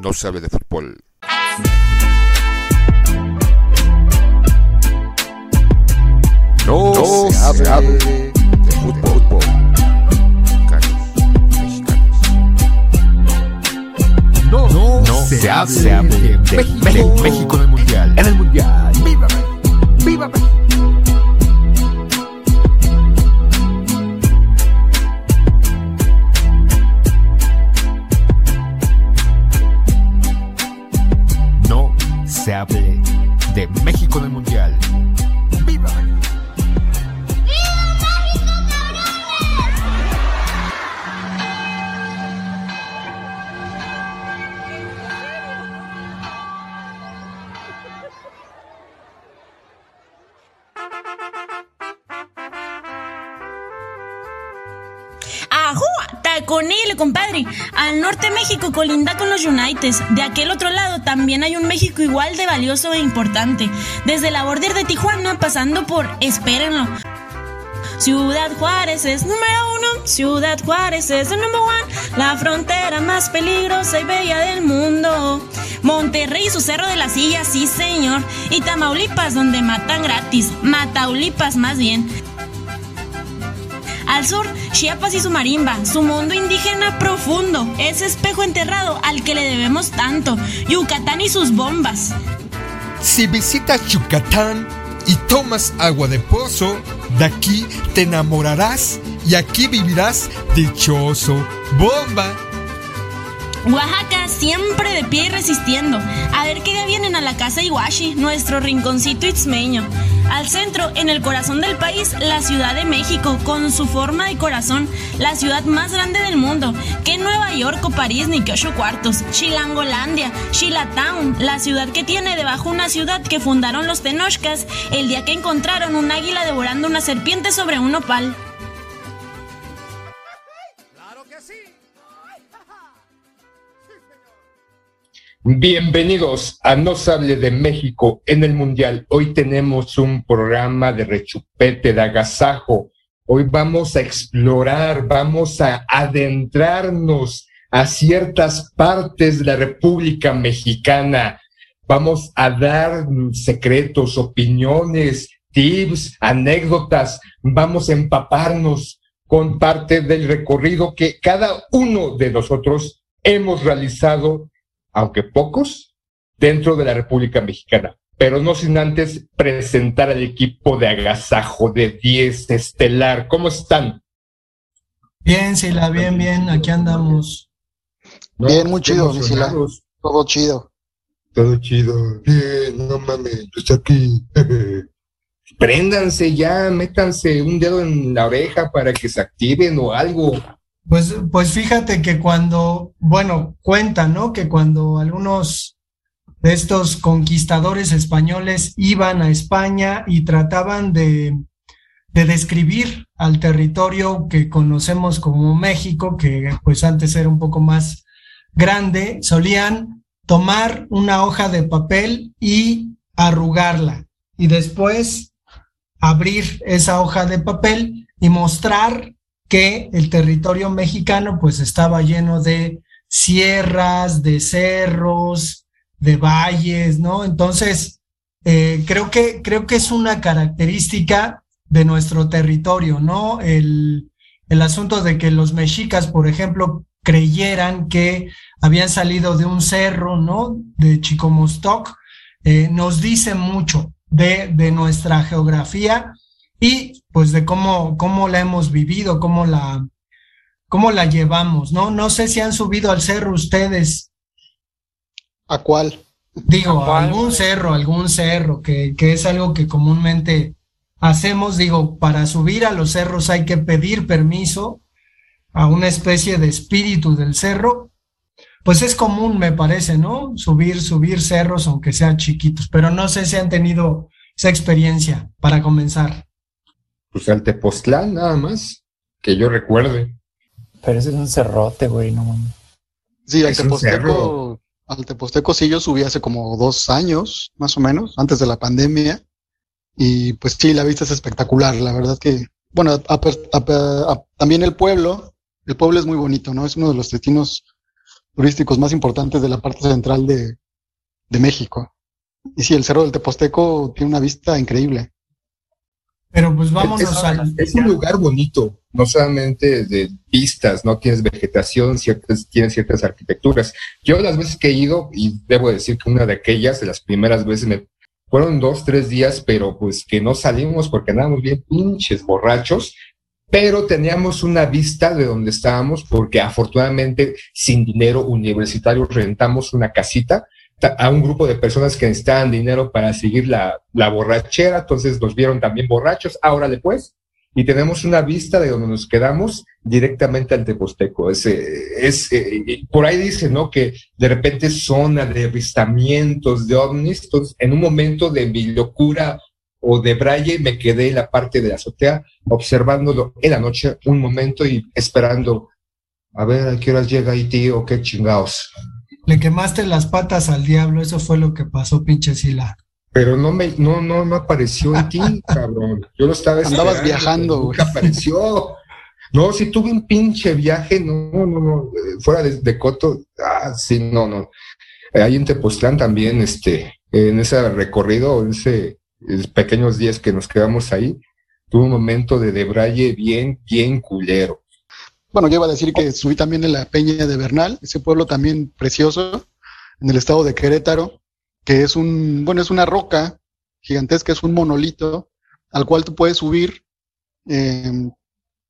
no sabe de fútbol. No, se, hable de, fútbol. No, no, se, hable, de, México, México en el Mundial. En el Mundial. ¡Viva! ¡Viva! Norte México colinda con los United. De aquel otro lado también hay un México igual de valioso e importante. Desde la border de Tijuana pasando por, espérenlo. Ciudad Juárez es número uno, Ciudad Juárez es el number one, la frontera más peligrosa y bella del mundo. Monterrey su cerro de la silla, sí señor. Y Tamaulipas, donde matan gratis, Mataulipas más bien. Al sur, Chiapas y su marimba, su mundo indígena profundo, ese espejo enterrado al que le debemos tanto, Yucatán y sus bombas. Si visitas Yucatán y tomas agua de pozo, de aquí te enamorarás y aquí vivirás dichoso. ¡Bomba! Oaxaca siempre de pie y resistiendo. A ver qué día vienen a la casa Iguashi, nuestro rinconcito itzmeño. Al centro, en el corazón del país, la Ciudad de México, con su forma de corazón, la ciudad más grande del mundo, que Nueva York o París ni que ocho cuartos, Chilangolandia, Chilatown, la ciudad que tiene debajo una ciudad que fundaron los Tenochcas el día que encontraron un águila devorando una serpiente sobre un opal. Bienvenidos a No se hable de México en el Mundial. Hoy tenemos un programa de rechupete, de agasajo. Hoy vamos a explorar, vamos a adentrarnos a ciertas partes de la República Mexicana. Vamos a dar secretos, opiniones, tips, anécdotas. Vamos a empaparnos con parte del recorrido que cada uno de nosotros hemos realizado aunque pocos, dentro de la República Mexicana. Pero no sin antes presentar al equipo de agasajo de 10 estelar. ¿Cómo están? Bien, Sila, bien, bien, aquí andamos. bien, muy chido, Sila. Todo chido. Todo chido. Bien, no mames, yo estoy aquí. Préndanse ya, métanse un dedo en la oreja para que se activen o algo. Pues, pues fíjate que cuando, bueno, cuenta, ¿no? Que cuando algunos de estos conquistadores españoles iban a España y trataban de, de describir al territorio que conocemos como México, que pues antes era un poco más grande, solían tomar una hoja de papel y arrugarla y después abrir esa hoja de papel y mostrar que el territorio mexicano pues estaba lleno de sierras, de cerros, de valles, ¿no? Entonces, eh, creo, que, creo que es una característica de nuestro territorio, ¿no? El, el asunto de que los mexicas, por ejemplo, creyeran que habían salido de un cerro, ¿no? De Chicomostoc, eh, nos dice mucho de, de nuestra geografía y pues de cómo, cómo la hemos vivido, cómo la, cómo la llevamos, ¿no? No sé si han subido al cerro ustedes. ¿A cuál? Digo, ¿A algún cerro, algún cerro, que, que es algo que comúnmente hacemos, digo, para subir a los cerros hay que pedir permiso a una especie de espíritu del cerro, pues es común, me parece, ¿no? Subir, subir cerros, aunque sean chiquitos, pero no sé si han tenido esa experiencia para comenzar pues al Tepoztlán nada más, que yo recuerde. Pero ese es un cerrote, güey, no mames. Sí, al Teposteco, al Teposteco sí yo subí hace como dos años, más o menos, antes de la pandemia. Y pues sí, la vista es espectacular, la verdad que, bueno, también el pueblo, el pueblo es muy bonito, ¿no? Es uno de los destinos turísticos más importantes de la parte central de, de México. Y sí, el Cerro del Teposteco tiene una vista increíble. Pero pues vámonos es, al... es un lugar bonito, no solamente de vistas, no tienes vegetación, ciertas, tienes ciertas arquitecturas. Yo las veces que he ido, y debo decir que una de aquellas, de las primeras veces, me fueron dos, tres días, pero pues que no salimos porque andábamos bien pinches borrachos, pero teníamos una vista de donde estábamos porque afortunadamente sin dinero universitario rentamos una casita a un grupo de personas que necesitaban dinero para seguir la, la borrachera, entonces nos vieron también borrachos, ahora después, y tenemos una vista de donde nos quedamos directamente al Teposteco. Es, es, eh, por ahí dice, ¿no? Que de repente zona de avistamientos de ovnis, entonces en un momento de mi locura o de braille me quedé en la parte de la azotea observándolo en la noche un momento y esperando a ver a qué horas llega ahí, tío, qué chingados. Le quemaste las patas al diablo, eso fue lo que pasó, pinche Sila. Pero no me, no, no, no apareció en ti, cabrón. Yo lo estaba Andabas viajando, güey. Nunca apareció. No, si tuve un pinche viaje, no, no, no, fuera de, de Coto, ah, sí, no, no. Ahí en Tepoztlán también, este, en ese recorrido, en ese pequeños días que nos quedamos ahí, tuve un momento de debraye bien, bien culero. Bueno, yo iba a decir que subí también en la Peña de Bernal, ese pueblo también precioso, en el estado de Querétaro, que es un, bueno, es una roca gigantesca, es un monolito al cual tú puedes subir. Eh,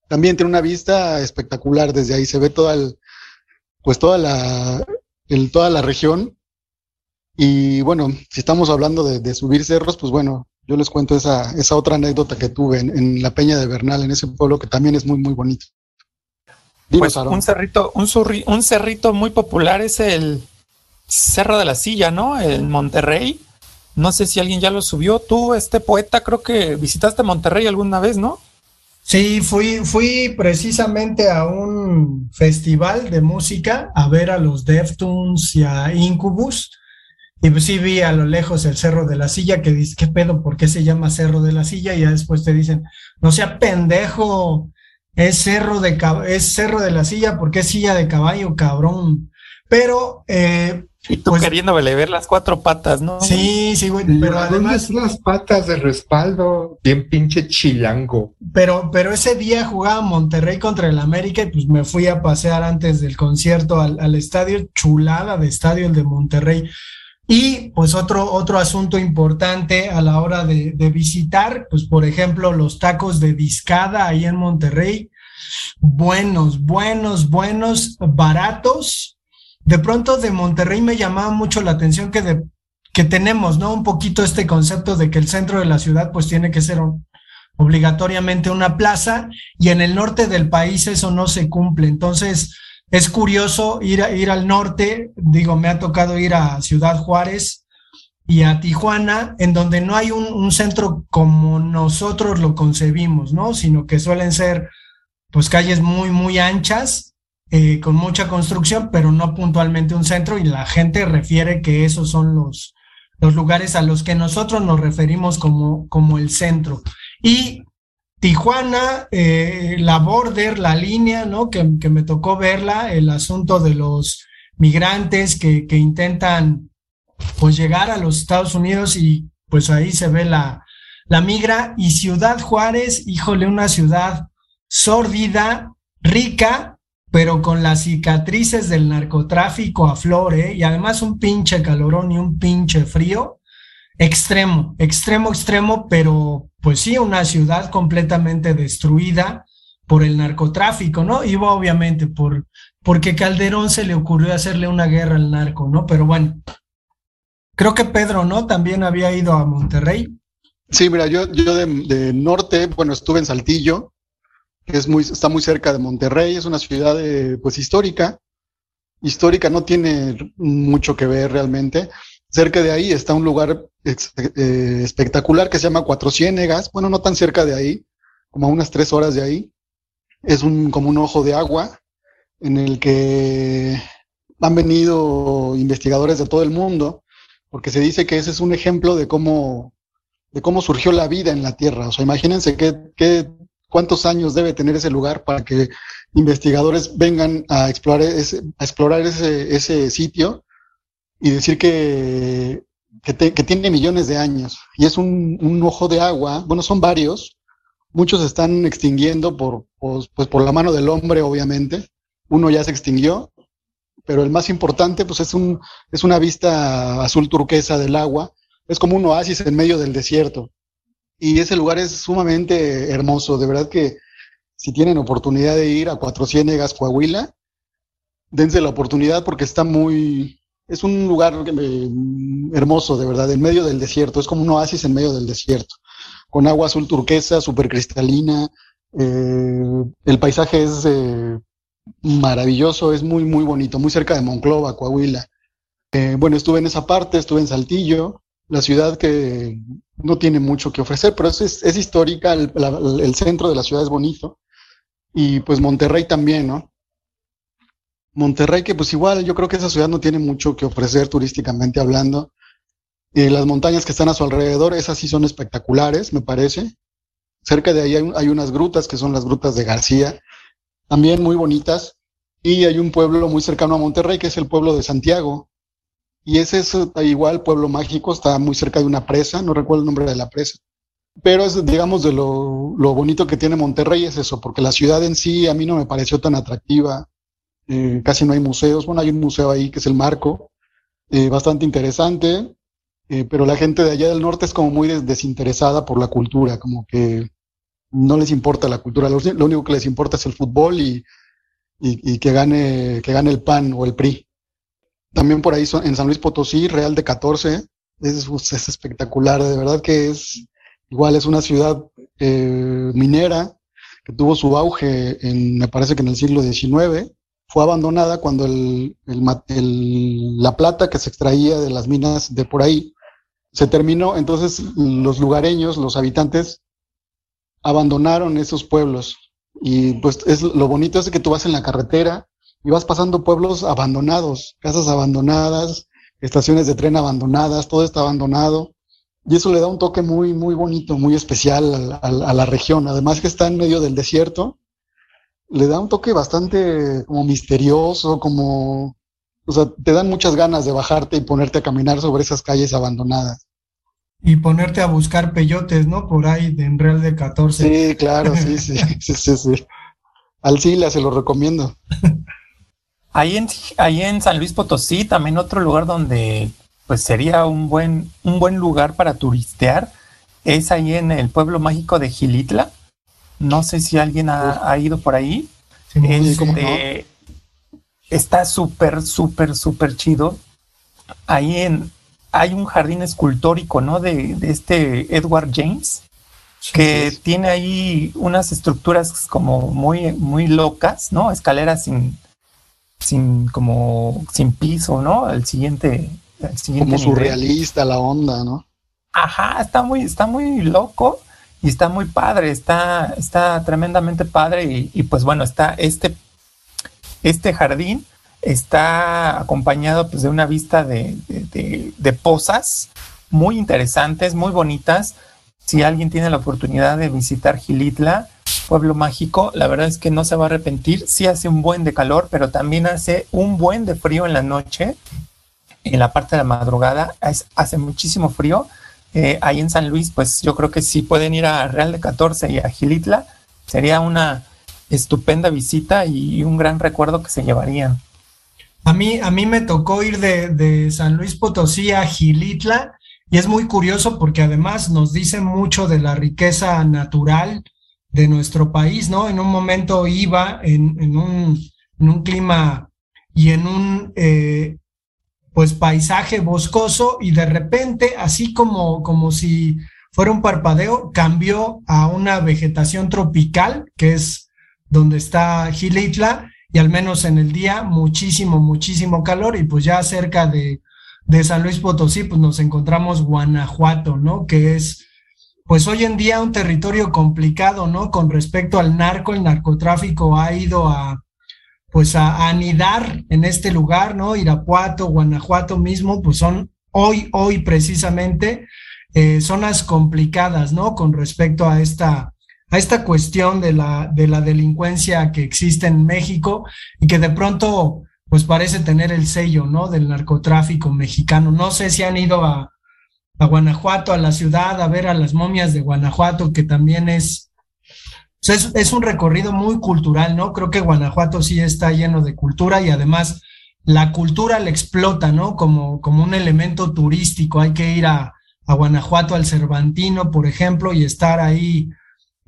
también tiene una vista espectacular desde ahí, se ve toda el, pues toda la, el, toda la región. Y bueno, si estamos hablando de, de, subir cerros, pues bueno, yo les cuento esa, esa otra anécdota que tuve en, en la Peña de Bernal, en ese pueblo que también es muy, muy bonito. Pues un cerrito, un, surri, un cerrito muy popular es el Cerro de la Silla, ¿no? En Monterrey. No sé si alguien ya lo subió. Tú, este poeta, creo que visitaste Monterrey alguna vez, ¿no? Sí, fui, fui precisamente a un festival de música a ver a los Deftones y a Incubus. Y pues sí vi a lo lejos el Cerro de la Silla, que dice, ¿qué pedo? ¿Por qué se llama Cerro de la Silla? Y ya después te dicen, no sea pendejo, es cerro de es cerro de la silla porque es silla de caballo, cabrón. Pero eh, y tú pues, queriéndole ver las cuatro patas, ¿no? Sí, sí, güey. Pero además las patas de respaldo, bien pinche chilango. Pero, pero ese día jugaba Monterrey contra el América y pues me fui a pasear antes del concierto al, al estadio, chulada de estadio el de Monterrey. Y pues otro, otro asunto importante a la hora de, visitar, pues por ejemplo, los tacos de discada ahí en Monterrey, buenos, buenos, buenos, baratos. De pronto de Monterrey me llamaba mucho la atención que, que tenemos, ¿no? Un poquito este concepto de que el centro de la ciudad pues tiene que ser obligatoriamente una plaza y en el norte del país eso no se cumple. Entonces, es curioso ir, a, ir al norte, digo, me ha tocado ir a Ciudad Juárez y a Tijuana, en donde no hay un, centro como nosotros lo concebimos, ¿no? Sino que suelen ser, pues, calles muy, muy anchas, eh, con mucha construcción, pero no puntualmente un centro, y la gente refiere que esos son los, los lugares a los que nosotros nos referimos como, como el centro. Y Tijuana, eh, la border, la línea, ¿no? Que, que, me tocó verla, el asunto de los migrantes que, que, intentan, pues, llegar a los Estados Unidos y pues ahí se ve la, la migra. Y Ciudad Juárez, híjole, una ciudad sórdida, rica, pero con las cicatrices del narcotráfico a flor, ¿eh? Y además un pinche calorón y un pinche frío extremo, extremo, extremo, pero pues sí, una ciudad completamente destruida por el narcotráfico, ¿no? Y obviamente por porque Calderón se le ocurrió hacerle una guerra al narco, ¿no? Pero bueno, creo que Pedro, ¿no? También había ido a Monterrey. Sí, mira, yo, yo de, de norte, bueno, estuve en Saltillo, que es muy, está muy cerca de Monterrey, es una ciudad eh, pues histórica. Histórica no tiene mucho que ver realmente. Cerca de ahí está un lugar eh, espectacular que se llama Cuatro Ciénegas, bueno, no tan cerca de ahí, como a unas tres horas de ahí. Es un, como un ojo de agua en el que han venido investigadores de todo el mundo, porque se dice que ese es un ejemplo de cómo, de cómo surgió la vida en la Tierra. O sea, imagínense qué, qué cuántos años debe tener ese lugar para que investigadores vengan a explorar ese, a explorar ese, ese sitio y decir que, que, tiene millones de años. Y es un, un, ojo de agua, bueno, son varios, muchos se están extinguiendo por, pues, pues, por la mano del hombre, obviamente. Uno ya se extinguió, pero el más importante, pues es, un, es una vista azul turquesa del agua. Es como un oasis en medio del desierto. Y ese lugar es sumamente hermoso. De verdad que si tienen oportunidad de ir a Cuatro Ciénegas, Coahuila, dense la oportunidad porque está muy, es un lugar eh, hermoso, de verdad, en medio del desierto. Es como un oasis en medio del desierto, con agua azul turquesa, súper cristalina. Eh, el paisaje es eh, maravilloso, es muy, muy bonito, muy cerca de Monclova, Coahuila. bueno, estuve en esa parte, estuve en Saltillo, la ciudad que no tiene mucho que ofrecer, pero es, es, histórica, el centro de la ciudad es bonito y pues Monterrey también, ¿no? Monterrey, que pues igual yo creo que esa ciudad no tiene mucho que ofrecer turísticamente hablando. Y las montañas que están a su alrededor, esas sí son espectaculares, me parece. Cerca de ahí hay, unas grutas que son las grutas de García, también muy bonitas. Y hay un pueblo muy cercano a Monterrey, que es el pueblo de Santiago. Y ese es igual, pueblo mágico, está muy cerca de una presa, no recuerdo el nombre de la presa. Pero es, digamos, de lo, lo, bonito que tiene Monterrey es eso, porque la ciudad en sí a mí no me pareció tan atractiva. Eh, casi no hay museos. Bueno, hay un museo ahí que es el Marco, eh, bastante interesante, eh, pero la gente de allá del norte es como muy desinteresada por la cultura, como que no les importa la cultura. Lo, único que les importa es el fútbol y, y, que, gane, que gane el PAN o el PRI. También por ahí son, en San Luis Potosí, Real de 14, es, es espectacular, de verdad que es Igual es una ciudad eh, minera que tuvo su auge, en, me parece que en el siglo XIX. Fue abandonada cuando la plata que se extraía de las minas de por ahí se terminó. Entonces los lugareños, los habitantes, abandonaron esos pueblos. Y pues es lo bonito es que tú vas en la carretera y vas pasando pueblos abandonados, casas abandonadas, estaciones de tren abandonadas, todo está abandonado. Y eso le da un toque muy, muy bonito, muy especial a, la región. Además que está en medio del desierto, le da un toque bastante como misterioso, como, o sea, te dan muchas ganas de bajarte y ponerte a caminar sobre esas calles abandonadas. Y ponerte a buscar peyotes, ¿no? Por ahí, de en Real de 14. Sí, claro, sí, sí, sí, sí, sí. Al Sila se lo recomiendo. Ahí en, ahí en San Luis Potosí, también otro lugar donde pues sería un buen, un buen lugar para turistear. Es ahí en el pueblo mágico de Gilitla. No sé si alguien ha, ido por ahí. Este, está súper, súper, súper chido. Ahí en, hay un jardín escultórico, ¿no? De, este Edward James, que tiene ahí unas estructuras como muy, muy locas, ¿no? Escaleras sin, sin, como, sin piso, ¿no? El siguiente, como surrealista la onda, ¿no? Ajá, está muy, está muy loco y está muy padre, está, está tremendamente padre y, pues bueno, está este, este jardín está acompañado pues de una vista de, de, pozas muy interesantes, muy bonitas. Si alguien tiene la oportunidad de visitar Gilitla, pueblo mágico, la verdad es que no se va a arrepentir. Sí hace un buen de calor, pero también hace un buen de frío en la noche en la parte de la madrugada, hace muchísimo frío. Eh, ahí en San Luis, pues yo creo que si pueden ir a Real de 14 y a Gilitla, sería una estupenda visita y un gran recuerdo que se llevarían. A mí, a mí me tocó ir de, de San Luis Potosí a Gilitla y es muy curioso porque además nos dice mucho de la riqueza natural de nuestro país, ¿no? En un momento iba en, en, un, en un, clima y en un eh, pues paisaje boscoso y de repente, así como, como si fuera un parpadeo, cambió a una vegetación tropical, que es donde está Gilitla, y al menos en el día muchísimo, muchísimo calor, y pues ya cerca de, de San Luis Potosí, pues nos encontramos Guanajuato, ¿no? Que es, pues hoy en día un territorio complicado, ¿no? Con respecto al narco, el narcotráfico ha ido a, pues a, anidar en este lugar, ¿no? Irapuato, Guanajuato mismo, pues son hoy, hoy precisamente eh, zonas complicadas, ¿no? Con respecto a esta, a esta cuestión de la, de la delincuencia que existe en México y que de pronto pues parece tener el sello, ¿no? Del narcotráfico mexicano. No sé si han ido a, a Guanajuato, a la ciudad, a ver a las momias de Guanajuato, que también es, es, es, un recorrido muy cultural, ¿no? Creo que Guanajuato sí está lleno de cultura y además la cultura le explota, ¿no? Como, como un elemento turístico. Hay que ir a, a Guanajuato, al Cervantino, por ejemplo, y estar ahí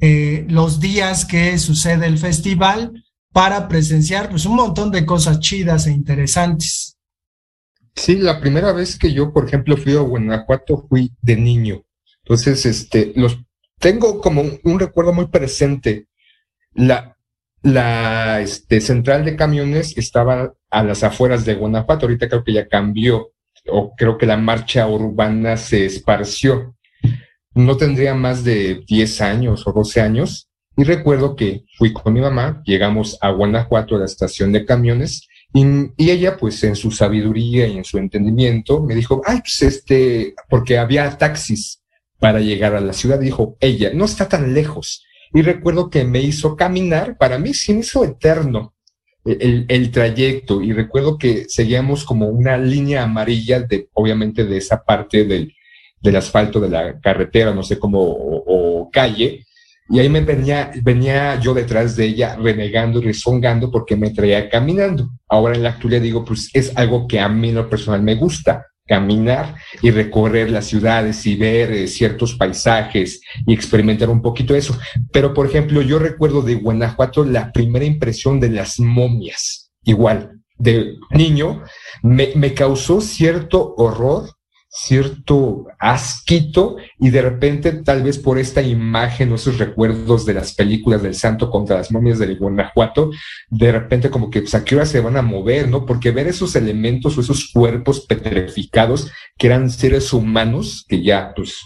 eh, los días que sucede el festival para presenciar pues un montón de cosas chidas e interesantes. Sí, la primera vez que yo, por ejemplo, fui a Guanajuato fui de niño. Entonces, este, los tengo como un, recuerdo muy presente. La, este, central de camiones estaba a las afueras de Guanajuato. Ahorita creo que ya cambió, o creo que la marcha urbana se esparció no tendría más de 10 años o 12 años. Y recuerdo que fui con mi mamá, llegamos a Guanajuato, a la estación de camiones, y, ella, pues en su sabiduría y en su entendimiento, me dijo, ay, pues este, porque había taxis para llegar a la ciudad, dijo, ella, no está tan lejos. Y recuerdo que me hizo caminar, para mí sí me hizo eterno el, el trayecto, y recuerdo que seguíamos como una línea amarilla de, obviamente, de esa parte del, del asfalto de la carretera, no sé cómo, o, calle, y ahí me venía, venía yo detrás de ella renegando y rezongando porque me traía caminando. Ahora en la actualidad digo, pues es algo que a mí en lo personal me gusta, caminar y recorrer las ciudades y ver eh, ciertos paisajes y experimentar un poquito eso. Pero, por ejemplo, yo recuerdo de Guanajuato la primera impresión de las momias, igual, de niño, me, me causó cierto horror cierto asquito y de repente tal vez por esta imagen o esos recuerdos de las películas del santo contra las momias de Guanajuato, de repente como que pues a qué hora se van a mover, ¿no? Porque ver esos elementos o esos cuerpos petrificados que eran seres humanos que ya pues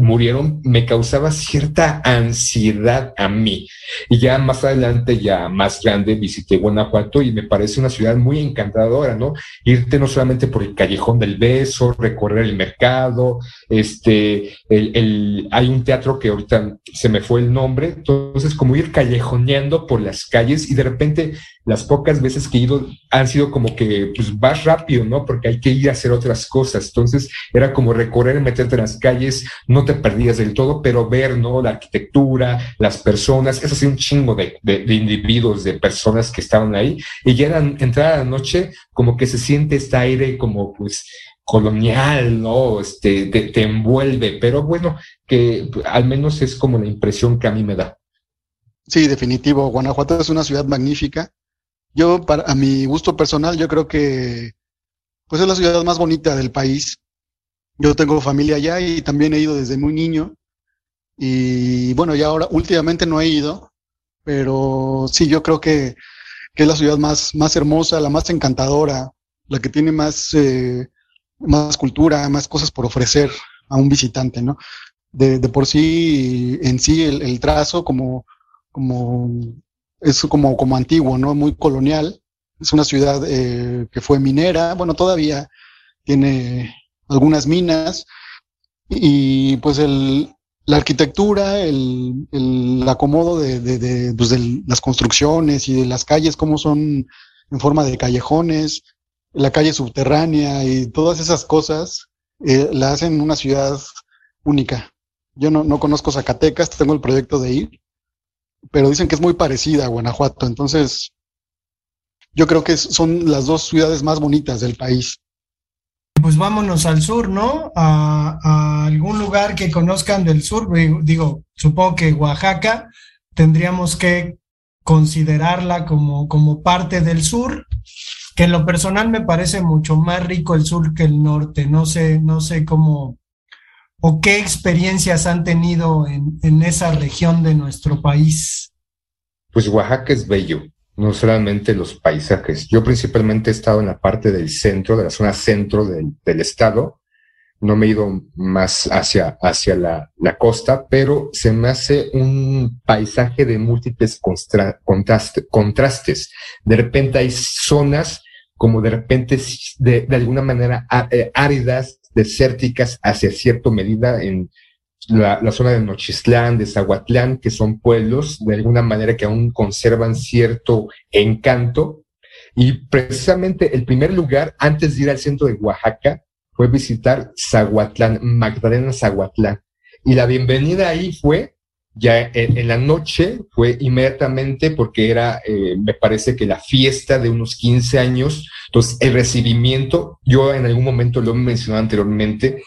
murieron, me causaba cierta ansiedad a mí. Y ya más adelante, ya más grande, visité Guanajuato y me parece una ciudad muy encantadora, ¿no? Irte no solamente por el callejón del beso, recorrer el mercado, este, el, el, hay un teatro que ahorita se me fue el nombre, entonces como ir callejoneando por las calles y de repente las pocas veces que he ido han sido como que pues vas rápido, ¿no? Porque hay que ir a hacer otras cosas. Entonces era como recorrer, meterte en las calles, no te perdías del todo, pero ver, ¿no? La arquitectura, las personas, es así un chingo de, de, individuos, de personas que estaban ahí. Y ya era entrada la noche, como que se siente este aire como pues colonial, ¿no? Este, te, te envuelve, pero bueno, que al menos es como la impresión que a mí me da. Sí, definitivo. Guanajuato es una ciudad magnífica. Yo, para, a mi gusto personal, yo creo que pues es la ciudad más bonita del país. Yo tengo familia allá y también he ido desde muy niño. Y bueno, ya ahora últimamente no he ido, pero sí, yo creo que, que es la ciudad más, más hermosa, la más encantadora, la que tiene más, eh, más cultura, más cosas por ofrecer a un visitante, ¿no? De, de por sí, en sí, el, el trazo como, como es como, como antiguo, ¿no? Muy colonial. Es una ciudad eh, que fue minera, bueno, todavía tiene algunas minas y pues el, la arquitectura, el, el acomodo de, de, pues de, las construcciones y de las calles, como son en forma de callejones, la calle subterránea y todas esas cosas eh, la hacen una ciudad única. Yo no, no conozco Zacatecas, tengo el proyecto de ir, pero dicen que es muy parecida a Guanajuato. Entonces, yo creo que son las dos ciudades más bonitas del país. Pues vámonos al sur, ¿no? A, algún lugar que conozcan del sur. Digo, supongo que Oaxaca tendríamos que considerarla como, como parte del sur, que en lo personal me parece mucho más rico el sur que el norte. No sé, no sé cómo, o qué experiencias han tenido en, en, esa región de nuestro país? Pues Oaxaca es bello, no solamente los paisajes. Yo principalmente he estado en la parte del centro, de la zona centro del, del estado. No me he ido más hacia, hacia la, la, costa, pero se me hace un paisaje de múltiples contraste, contrastes. De repente hay zonas como de repente de, de alguna manera eh, áridas, desérticas hacia cierta medida en la, zona de Nochistlán, de Zahuatlán, que son pueblos de alguna manera que aún conservan cierto encanto. Y precisamente el primer lugar antes de ir al centro de Oaxaca fue visitar Zahuatlán, Magdalena Zahuatlán. Y la bienvenida ahí fue ya en, la noche fue inmediatamente porque era, eh, me parece que la fiesta de unos 15 años, entonces el recibimiento, yo en algún momento lo he mencionado anteriormente,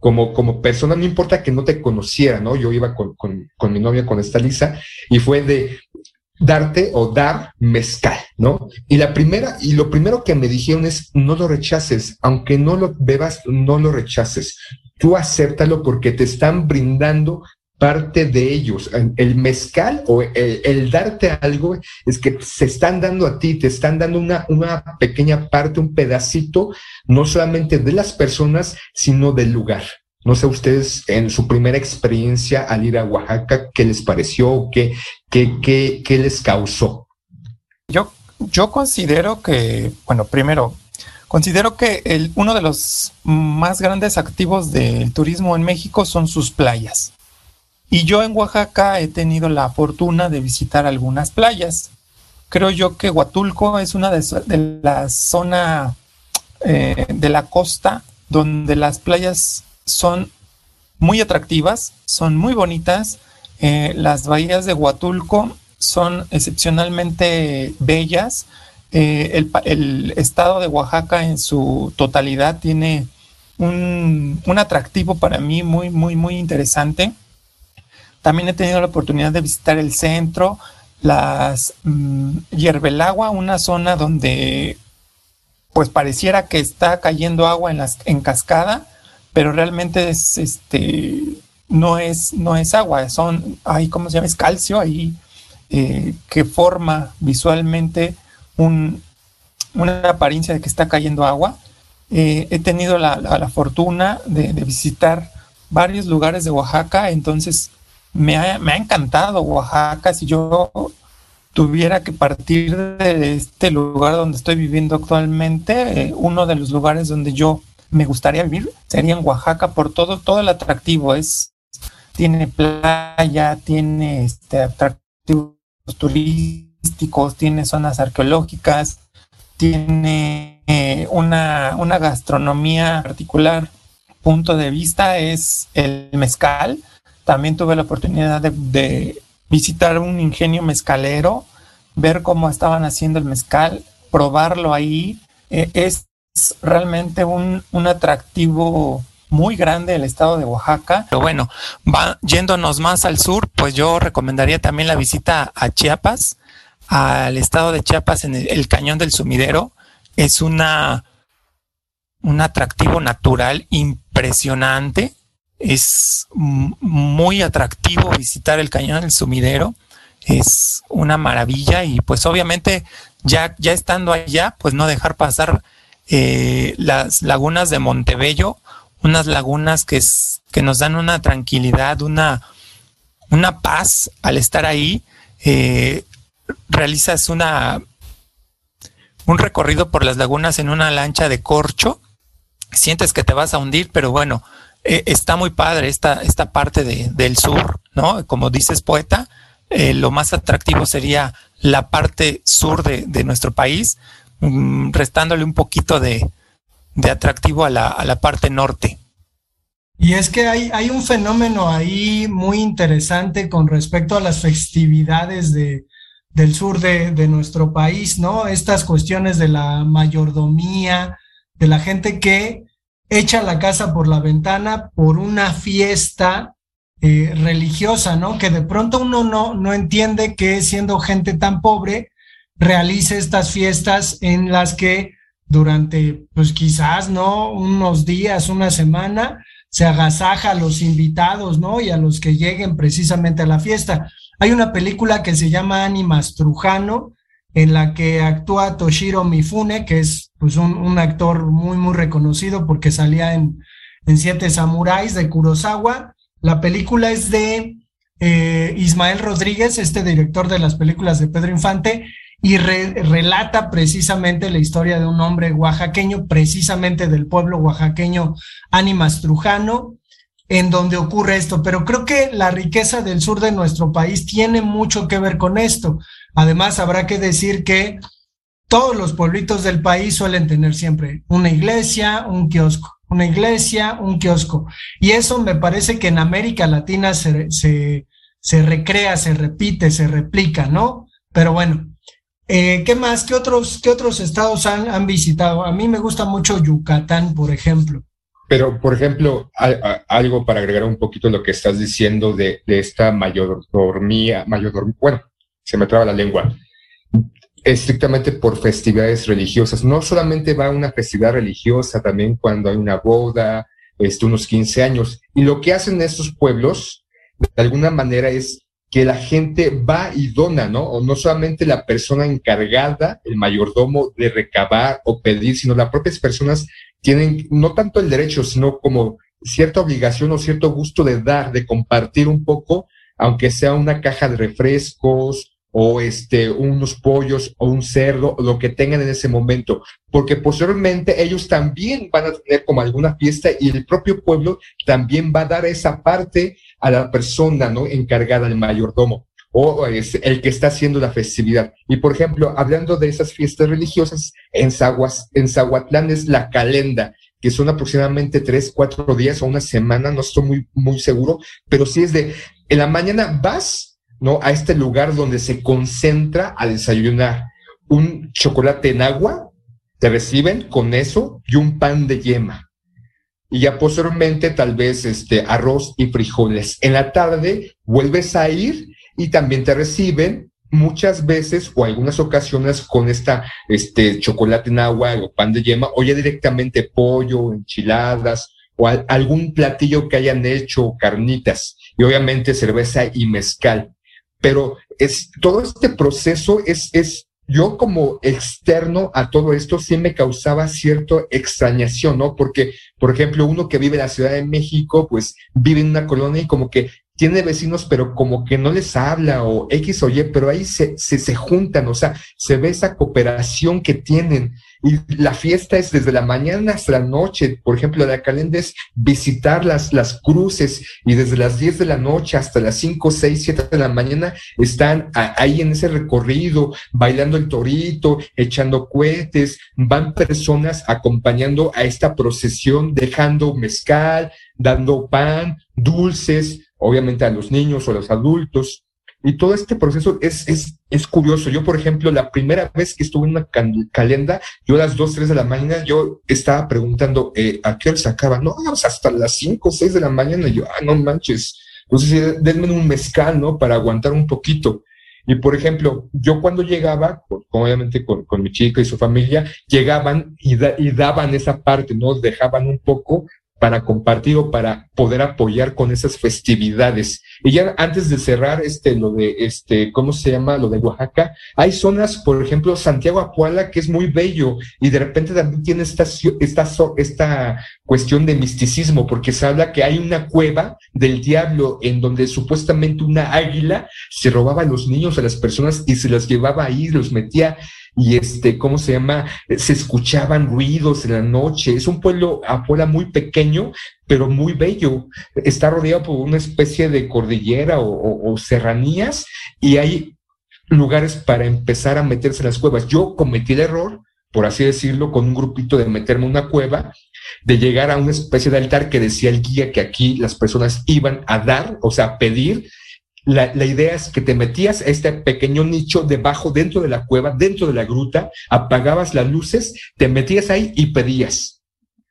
como, como persona, no importa que no te conociera, ¿no? Yo iba con, con, con mi novia, con esta Lisa, y fue de darte o dar mezcal, ¿no? Y la primera, y lo primero que me dijeron es, no lo rechaces, aunque no lo bebas, no lo rechaces. Tú acéptalo porque te están brindando parte de ellos. El mezcal o el, darte algo es que se están dando a ti, te están dando una, una pequeña parte, un pedacito, no solamente de las personas, sino del lugar. No sé ustedes en su primera experiencia al ir a Oaxaca, ¿qué les pareció? ¿Qué, qué, qué, qué les causó? Yo, yo considero que, bueno, primero, considero que el, uno de los más grandes activos del turismo en México son sus playas. Y yo en Oaxaca he tenido la fortuna de visitar algunas playas. Creo yo que Huatulco es una de, la zona eh, de la costa donde las playas son muy atractivas, son muy bonitas. Eh, las bahías de Huatulco son excepcionalmente bellas. Eh, el, el, estado de Oaxaca en su totalidad tiene un, un atractivo para mí muy, muy, muy interesante. También he tenido la oportunidad de visitar el centro, las mm, Hierbelagua, una zona donde pues pareciera que está cayendo agua en, las, en cascada, pero realmente es este no es no es agua, son ahí cómo se llama es calcio ahí eh, que forma visualmente un, una apariencia de que está cayendo agua. Eh, he tenido la, fortuna de, de, visitar varios lugares de Oaxaca, entonces me ha, encantado Oaxaca. Si yo tuviera que partir de este lugar donde estoy viviendo actualmente, eh, uno de los lugares donde yo me gustaría vivir sería en Oaxaca por todo, todo el atractivo. Es, tiene playa, tiene este, atractivos turísticos, tiene zonas arqueológicas, tiene eh, una, una gastronomía particular. Punto de vista es el mezcal también tuve la oportunidad de, visitar un ingenio mezcalero, ver cómo estaban haciendo el mezcal, probarlo ahí. Eh, es realmente un, atractivo muy grande el estado de Oaxaca. Pero bueno, va, yéndonos más al sur, pues yo recomendaría también la visita a Chiapas, al estado de Chiapas en el, cañón del sumidero. Es una un atractivo natural impresionante es muy atractivo visitar el cañón del sumidero. Es una maravilla y pues obviamente ya, ya estando allá, pues no dejar pasar eh, las lagunas de Montebello, unas lagunas que, que nos dan una tranquilidad, una, una paz al estar ahí. Eh, realizas una un recorrido por las lagunas en una lancha de corcho. Sientes que te vas a hundir, pero bueno, eh, está muy padre esta, esta parte del sur, ¿no? Como dices, poeta, eh, lo más atractivo sería la parte sur de, nuestro país, mm, restándole un poquito de, atractivo a la, parte norte. Y es que hay, hay un fenómeno ahí muy interesante con respecto a las festividades de, del sur de, de, nuestro país, ¿no? Estas cuestiones de la mayordomía, de la gente que echa la casa por la ventana por una fiesta eh, religiosa, ¿no? Que de pronto uno no, no entiende que siendo gente tan pobre realice estas fiestas en las que durante, pues quizás, ¿no? Unos días, una semana, se agasaja a los invitados, ¿no? Y a los que lleguen precisamente a la fiesta. Hay una película que se llama Animas Trujano, en la que actúa Toshiro Mifune, que es pues, un, actor muy, muy reconocido porque salía en, en Siete Samuráis de Kurosawa. La película es de eh, Ismael Rodríguez, este director de las películas de Pedro Infante, y relata precisamente la historia de un hombre oaxaqueño, precisamente del pueblo oaxaqueño Ánimas Trujano, en donde ocurre esto, pero creo que la riqueza del sur de nuestro país tiene mucho que ver con esto. Además, habrá que decir que todos los pueblitos del país suelen tener siempre una iglesia, un kiosco, una iglesia, un kiosco. Y eso me parece que en América Latina se, se, se recrea, se repite, se replica, ¿no? Pero bueno, eh, ¿qué más? ¿Qué otros, qué otros estados han, han visitado? A mí me gusta mucho Yucatán, por ejemplo. Pero, por ejemplo, algo para agregar un poquito lo que estás diciendo de, de esta mayordomía, mayordomía, bueno, se me traba la lengua, estrictamente por festividades religiosas. No solamente va a una festividad religiosa, también cuando hay una boda, este, unos 15 años. Y lo que hacen estos pueblos, de alguna manera, es que la gente va y dona, ¿no? O no solamente la persona encargada, el mayordomo, de recabar o pedir, sino las propias personas tienen no tanto el derecho, sino como cierta obligación o cierto gusto de dar, de compartir un poco, aunque sea una caja de refrescos o este, unos pollos o un cerdo, lo que tengan en ese momento, porque posteriormente ellos también van a tener como alguna fiesta y el propio pueblo también va a dar esa parte a la persona ¿no? encargada del mayordomo o es el que está haciendo la festividad. Y por ejemplo, hablando de esas fiestas religiosas, en, Zaguas, en Zahuatlán es la calenda, que son aproximadamente tres, cuatro días o una semana, no estoy muy, muy seguro, pero sí es de, en la mañana vas, ¿no? A este lugar donde se concentra a desayunar un chocolate en agua, te reciben con eso y un pan de yema. Y ya posteriormente tal vez este arroz y frijoles. En la tarde vuelves a ir y también te reciben muchas veces o algunas ocasiones con esta este chocolate en agua o pan de yema o ya directamente pollo, enchiladas o algún platillo que hayan hecho, carnitas y obviamente cerveza y mezcal. Pero es todo este proceso es es yo como externo a todo esto sí me causaba cierta extrañación, ¿no? Porque, por ejemplo, uno que vive en la Ciudad de México, pues vive en una colonia y como que tiene vecinos, pero como que no les habla o X o Y, pero ahí se, se, se, juntan, o sea, se ve esa cooperación que tienen. Y la fiesta es desde la mañana hasta la noche. Por ejemplo, la calenda es visitar las, las cruces y desde las 10 de la noche hasta las 5, 6, 7 de la mañana están ahí en ese recorrido, bailando el torito, echando cohetes. Van personas acompañando a esta procesión, dejando mezcal, dando pan, dulces, obviamente a los niños o a los adultos. Y todo este proceso es, es, es curioso. Yo, por ejemplo, la primera vez que estuve en una calenda, yo a las 2, 3 de la mañana, yo estaba preguntando, eh, ¿a qué hora se? No, hasta las 5, 6 de la mañana. Yo, ah, no manches. Entonces, denme un mezcal, ¿no? Para aguantar un poquito. Y por ejemplo, yo cuando llegaba, obviamente con, con, mi chica y su familia, llegaban y, y, daban esa parte, ¿no? Dejaban un poco para compartir o para poder apoyar con esas festividades. Y ya antes de cerrar este lo de este ¿cómo se llama? lo de Oaxaca, hay zonas, por ejemplo, Santiago Apuala que es muy bello y de repente también tiene esta esta esta cuestión de misticismo porque se habla que hay una cueva del diablo en donde supuestamente una águila se robaba a los niños, a las personas y se las llevaba ahí, los metía y este, ¿cómo se llama? Se escuchaban ruidos en la noche. Es un pueblo afuera muy pequeño, pero muy bello. Está rodeado por una especie de cordillera o, serranías y hay lugares para empezar a meterse en las cuevas. Yo cometí el error, por así decirlo, con un grupito de meterme en una cueva, de llegar a una especie de altar que decía el guía que aquí las personas iban a dar, o sea, a pedir la, idea es que te metías a este pequeño nicho debajo, dentro de la cueva, dentro de la gruta, apagabas las luces, te metías ahí y pedías.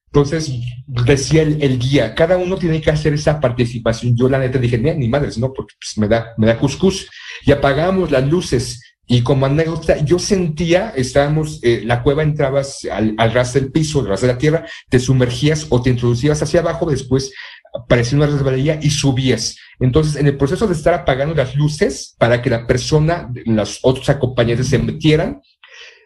Entonces, decía el, guía, cada uno tiene que hacer esa participación. Yo la neta dije, ni madres, no, porque pues, me da, me da cuscús. Y apagamos las luces. Y como anécdota, yo sentía, estábamos, eh, la cueva entrabas al, ras del piso, al ras de la tierra, te sumergías o te introducías hacia abajo, después aparecía una resbaladilla y subías. Entonces, en el proceso de estar apagando las luces para que la persona, los otros acompañantes se metieran,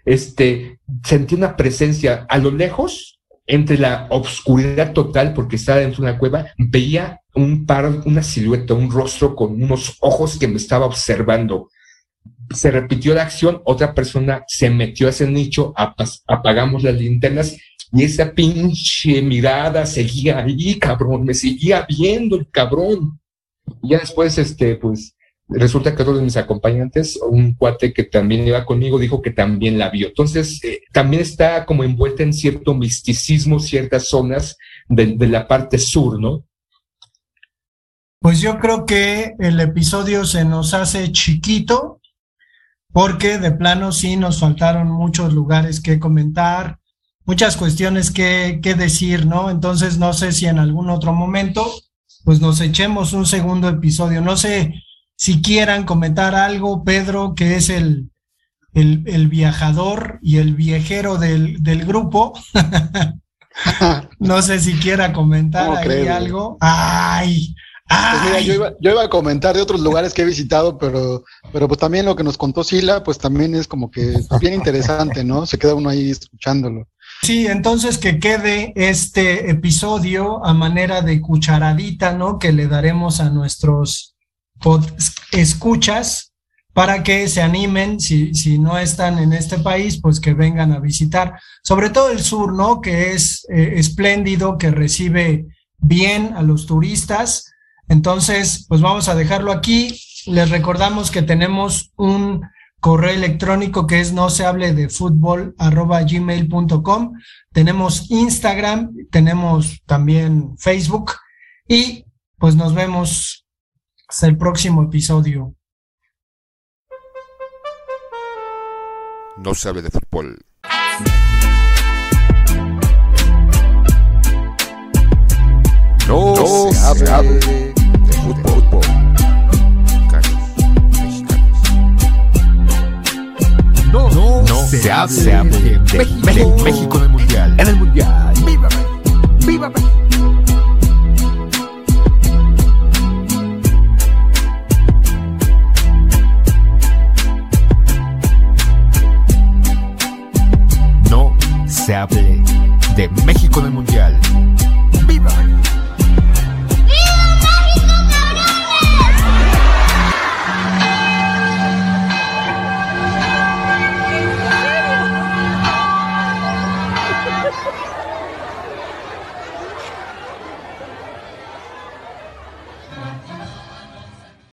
este, sentí una presencia a lo lejos, entre la obscuridad total, porque estaba dentro de una cueva, veía un par, una silueta, un rostro con unos ojos que me estaba observando. Se repitió la acción, otra persona se metió a ese nicho, apagamos las linternas y esa pinche mirada seguía ahí, cabrón, me seguía viendo el cabrón. Ya después, este, pues, resulta que otro de mis acompañantes, un cuate que también iba conmigo, dijo que también la vio. Entonces, eh, también está como envuelta en cierto misticismo, ciertas zonas de, de la parte sur, ¿no? Pues yo creo que el episodio se nos hace chiquito porque de plano sí nos faltaron muchos lugares que comentar, muchas cuestiones que, que decir, ¿no? Entonces no sé si en algún otro momento pues nos echemos un segundo episodio. No sé si quieran comentar algo, Pedro, que es el, el, el viajador y el viajero del, del grupo. no sé si quiera comentar ahí algo. Ay, pues yo, iba, a comentar de otros lugares que he visitado, pero, pero pues también lo que nos contó Sila, pues también es como que bien interesante, ¿no? Se queda uno ahí escuchándolo. Sí, entonces que quede este episodio a manera de cucharadita, ¿no? Que le daremos a nuestros escuchas para que se animen, si, si no están en este país, pues que vengan a visitar, sobre todo el sur, ¿no? Que es eh, espléndido, que recibe bien a los turistas entonces, pues vamos a dejarlo aquí. Les recordamos que tenemos un correo electrónico que es no se hable de fútbol arroba gmail.com. Tenemos Instagram, tenemos también Facebook y pues nos vemos hasta el próximo episodio. No se hable de fútbol. No, se hable fútbol. Se, se hable, se hable de, de, México, de, México en el Mundial. En el Mundial. ¡Viva! ¡Viva! No se hable de México en el Mundial.